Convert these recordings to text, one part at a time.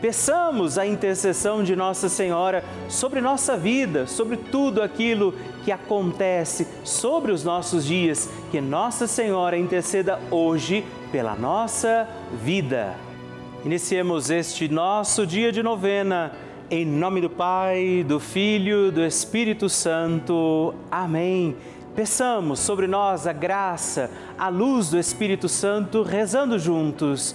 Peçamos a intercessão de Nossa Senhora sobre nossa vida, sobre tudo aquilo que acontece sobre os nossos dias. Que Nossa Senhora interceda hoje pela nossa vida. Iniciemos este nosso dia de novena. Em nome do Pai, do Filho, do Espírito Santo. Amém. Peçamos sobre nós a graça, a luz do Espírito Santo, rezando juntos.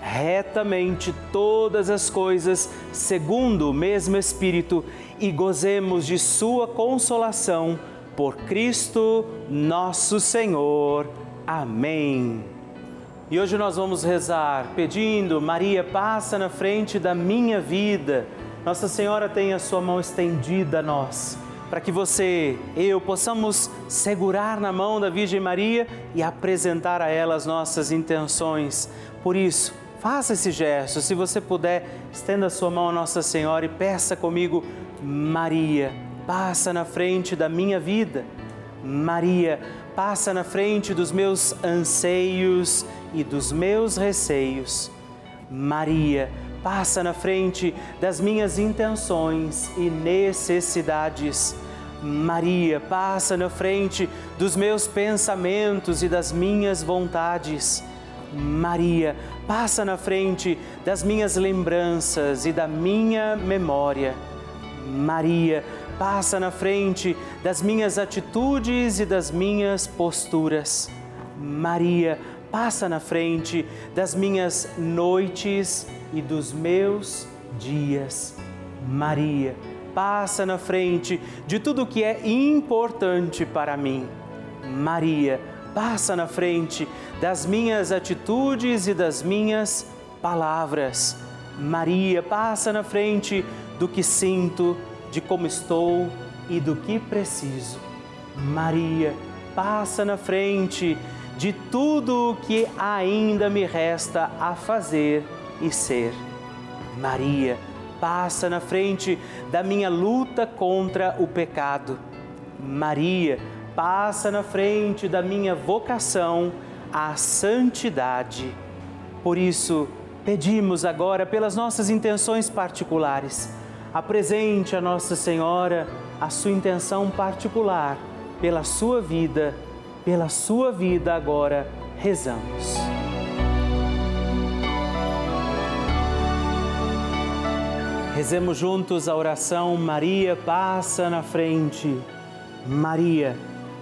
retamente todas as coisas segundo o mesmo Espírito e gozemos de Sua consolação por Cristo nosso Senhor. Amém. E hoje nós vamos rezar pedindo, Maria, passa na frente da minha vida. Nossa Senhora tem a sua mão estendida a nós, para que você, eu, possamos segurar na mão da Virgem Maria e apresentar a ela as nossas intenções. Por isso, Faça esse gesto. Se você puder, estenda a sua mão a Nossa Senhora e peça comigo, Maria, passa na frente da minha vida. Maria, passa na frente dos meus anseios e dos meus receios. Maria, passa na frente das minhas intenções e necessidades. Maria, passa na frente dos meus pensamentos e das minhas vontades. Maria, passa na frente das minhas lembranças e da minha memória. Maria, passa na frente das minhas atitudes e das minhas posturas. Maria, passa na frente das minhas noites e dos meus dias. Maria, passa na frente de tudo que é importante para mim. Maria, passa na frente das minhas atitudes e das minhas palavras. Maria, passa na frente do que sinto, de como estou e do que preciso. Maria, passa na frente de tudo o que ainda me resta a fazer e ser. Maria, passa na frente da minha luta contra o pecado. Maria, passa na frente da minha vocação à santidade. Por isso, pedimos agora pelas nossas intenções particulares. Apresente a Nossa Senhora a sua intenção particular pela sua vida, pela sua vida agora rezamos. Rezemos juntos a oração Maria passa na frente. Maria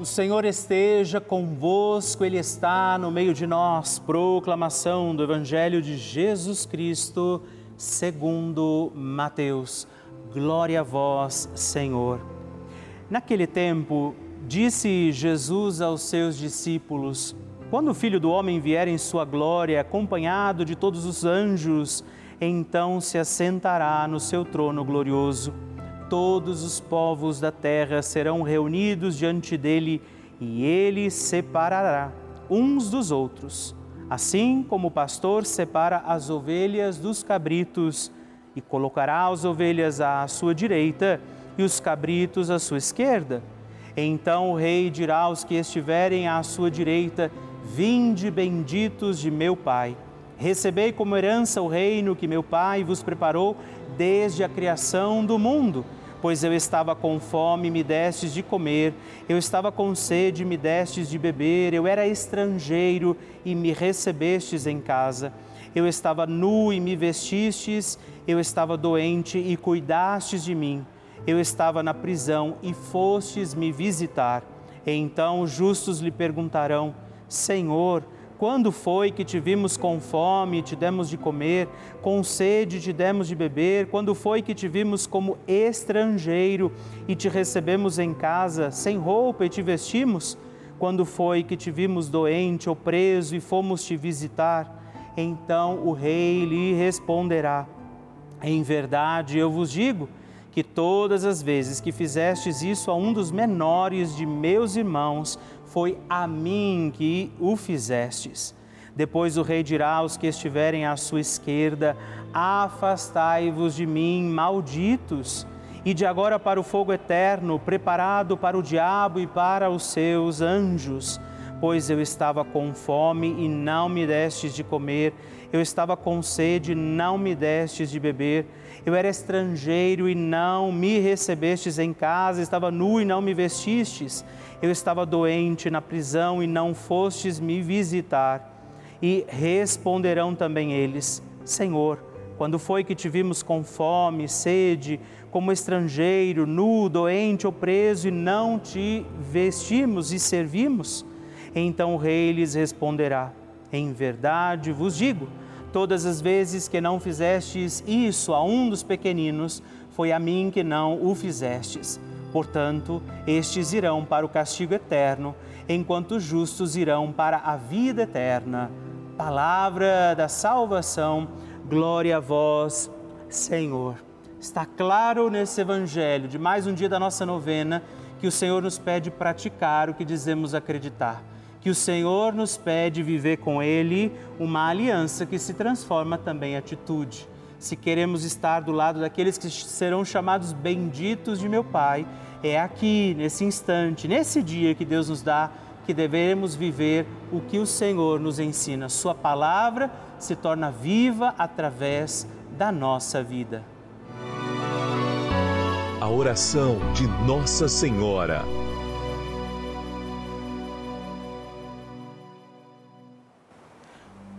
O Senhor esteja convosco, Ele está no meio de nós. Proclamação do Evangelho de Jesus Cristo, segundo Mateus. Glória a vós, Senhor. Naquele tempo, disse Jesus aos seus discípulos: Quando o Filho do Homem vier em sua glória, acompanhado de todos os anjos, então se assentará no seu trono glorioso todos os povos da terra serão reunidos diante dele e ele separará uns dos outros, assim como o pastor separa as ovelhas dos cabritos e colocará as ovelhas à sua direita e os cabritos à sua esquerda. Então o rei dirá aos que estiverem à sua direita: Vinde benditos de meu Pai. Recebei como herança o reino que meu Pai vos preparou desde a criação do mundo Pois eu estava com fome, me destes de comer, eu estava com sede, me destes de beber, eu era estrangeiro e me recebestes em casa. Eu estava nu e me vestistes, eu estava doente e cuidastes de mim. Eu estava na prisão e fostes me visitar. Então os justos lhe perguntarão: Senhor, quando foi que te vimos com fome e te demos de comer, com sede e te demos de beber? Quando foi que te vimos como estrangeiro e te recebemos em casa, sem roupa e te vestimos? Quando foi que te vimos doente ou preso e fomos te visitar? Então o rei lhe responderá: Em verdade eu vos digo que todas as vezes que fizestes isso a um dos menores de meus irmãos, foi a mim que o fizestes. Depois o rei dirá aos que estiverem à sua esquerda: Afastai-vos de mim, malditos, e de agora para o fogo eterno, preparado para o diabo e para os seus anjos. Pois eu estava com fome e não me destes de comer, eu estava com sede e não me destes de beber eu era estrangeiro e não me recebestes em casa, estava nu e não me vestistes, eu estava doente na prisão e não fostes me visitar. E responderão também eles: Senhor, quando foi que te vimos com fome, sede, como estrangeiro, nu, doente ou preso e não te vestimos e servimos? Então o rei lhes responderá: Em verdade vos digo, Todas as vezes que não fizestes isso a um dos pequeninos, foi a mim que não o fizestes. Portanto, estes irão para o castigo eterno, enquanto os justos irão para a vida eterna. Palavra da salvação, glória a vós, Senhor. Está claro nesse evangelho de mais um dia da nossa novena que o Senhor nos pede praticar o que dizemos acreditar que o Senhor nos pede viver com Ele uma aliança que se transforma também em atitude. Se queremos estar do lado daqueles que serão chamados benditos de meu Pai, é aqui, nesse instante, nesse dia que Deus nos dá, que devemos viver o que o Senhor nos ensina. Sua palavra se torna viva através da nossa vida. A oração de Nossa Senhora.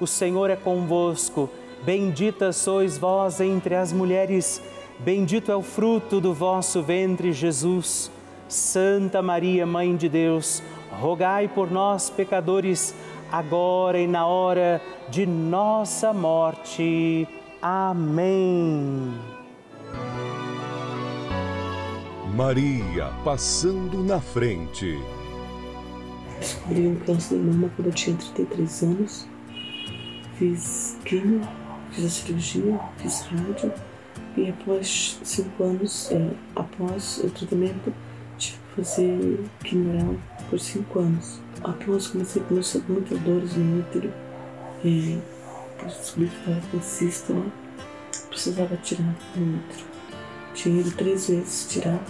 o Senhor é convosco. Bendita sois vós entre as mulheres, bendito é o fruto do vosso ventre, Jesus. Santa Maria, Mãe de Deus, rogai por nós, pecadores, agora e na hora de nossa morte. Amém. Maria passando na frente. Descobri um câncer de mama quando eu tinha 33 anos fiz quimio, fiz a cirurgia, fiz rádio e após cinco anos, é, após o tratamento, tive que fazer quimio por cinco anos. Após comecei com muitas dores no útero, é, descobri que estava com né? precisava tirar no útero. Tinha ido três vezes tirar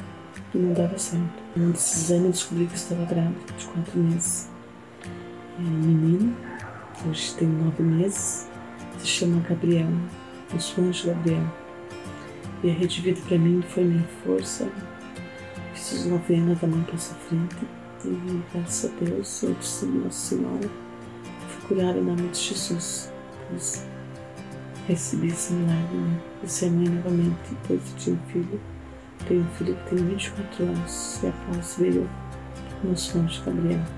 e não dava certo. Um desses anos descobri que estava grávida de quatro meses. É um hoje tem nove meses, se chama Gabriel, o sonho de Gabriel. E a Rede Vida para mim foi minha força. Fiz novena da mãe passa frente e graças a Deus, eu disse Nossa Senhora, fui curada em nome de Jesus. Pois recebi esse milagre, né? E ser mãe novamente, depois de ter um filho. Tenho um filho que tem 24 anos e após veio o sonho de Gabriel.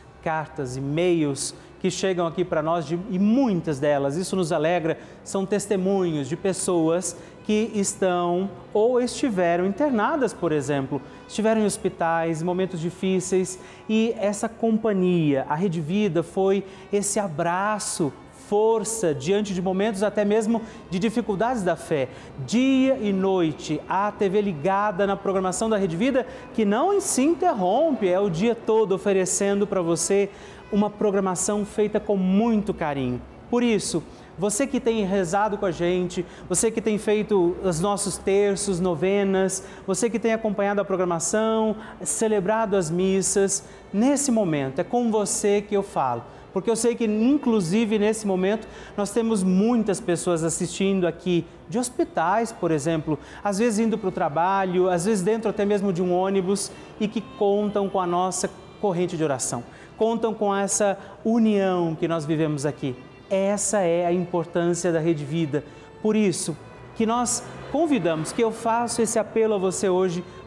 cartas, e-mails que chegam aqui para nós de, e muitas delas, isso nos alegra, são testemunhos de pessoas que estão ou estiveram internadas, por exemplo, estiveram em hospitais, em momentos difíceis e essa companhia, a Rede Vida, foi esse abraço força diante de momentos até mesmo de dificuldades da fé. Dia e noite, a TV ligada na programação da Rede Vida, que não se interrompe, é o dia todo oferecendo para você uma programação feita com muito carinho. Por isso, você que tem rezado com a gente, você que tem feito os nossos terços, novenas, você que tem acompanhado a programação, celebrado as missas, nesse momento é com você que eu falo porque eu sei que, inclusive, nesse momento, nós temos muitas pessoas assistindo aqui, de hospitais, por exemplo, às vezes indo para o trabalho, às vezes dentro até mesmo de um ônibus e que contam com a nossa corrente de oração, contam com essa união que nós vivemos aqui. Essa é a importância da Rede Vida. Por isso, que nós convidamos, que eu faço esse apelo a você hoje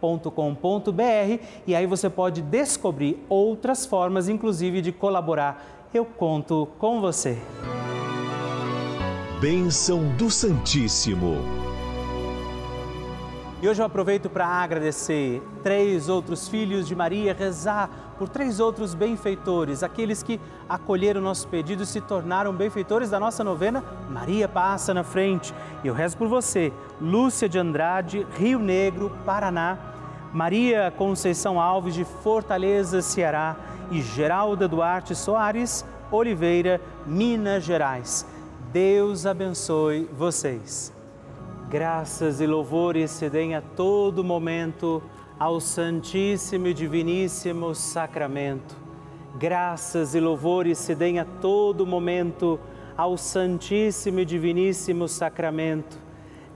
pelavida.redvida.com.br e aí você pode descobrir outras formas, inclusive, de colaborar. Eu conto com você. Bênção do Santíssimo. E hoje eu aproveito para agradecer três outros filhos de Maria, rezar por três outros benfeitores, aqueles que acolheram o nosso pedido e se tornaram benfeitores da nossa novena Maria Passa na Frente. E eu rezo por você, Lúcia de Andrade, Rio Negro, Paraná, Maria Conceição Alves de Fortaleza, Ceará e Geralda Duarte Soares, Oliveira, Minas Gerais. Deus abençoe vocês. Graças e louvores se deem a todo momento ao Santíssimo e Diviníssimo Sacramento. Graças e louvores se deem a todo momento ao Santíssimo e Diviníssimo Sacramento.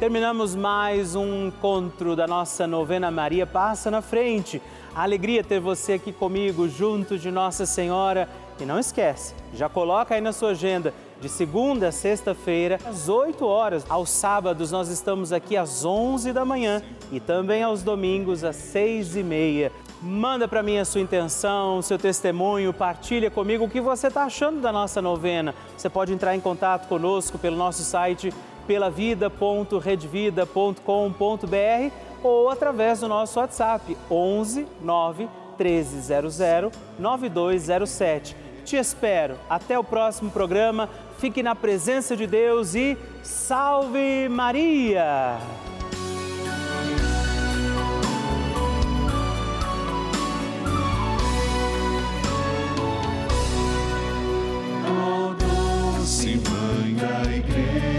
Terminamos mais um encontro da nossa novena Maria Passa na Frente. A alegria ter você aqui comigo, junto de Nossa Senhora. E não esquece, já coloca aí na sua agenda, de segunda a sexta-feira, às 8 horas. Aos sábados nós estamos aqui às 11 da manhã e também aos domingos às 6 e meia. Manda para mim a sua intenção, seu testemunho, partilha comigo o que você está achando da nossa novena. Você pode entrar em contato conosco pelo nosso site pela vida.redvida.com.br ou através do nosso WhatsApp 11 9 1300 9207. Te espero. Até o próximo programa. Fique na presença de Deus e salve Maria! Oh, doce mãe da igreja.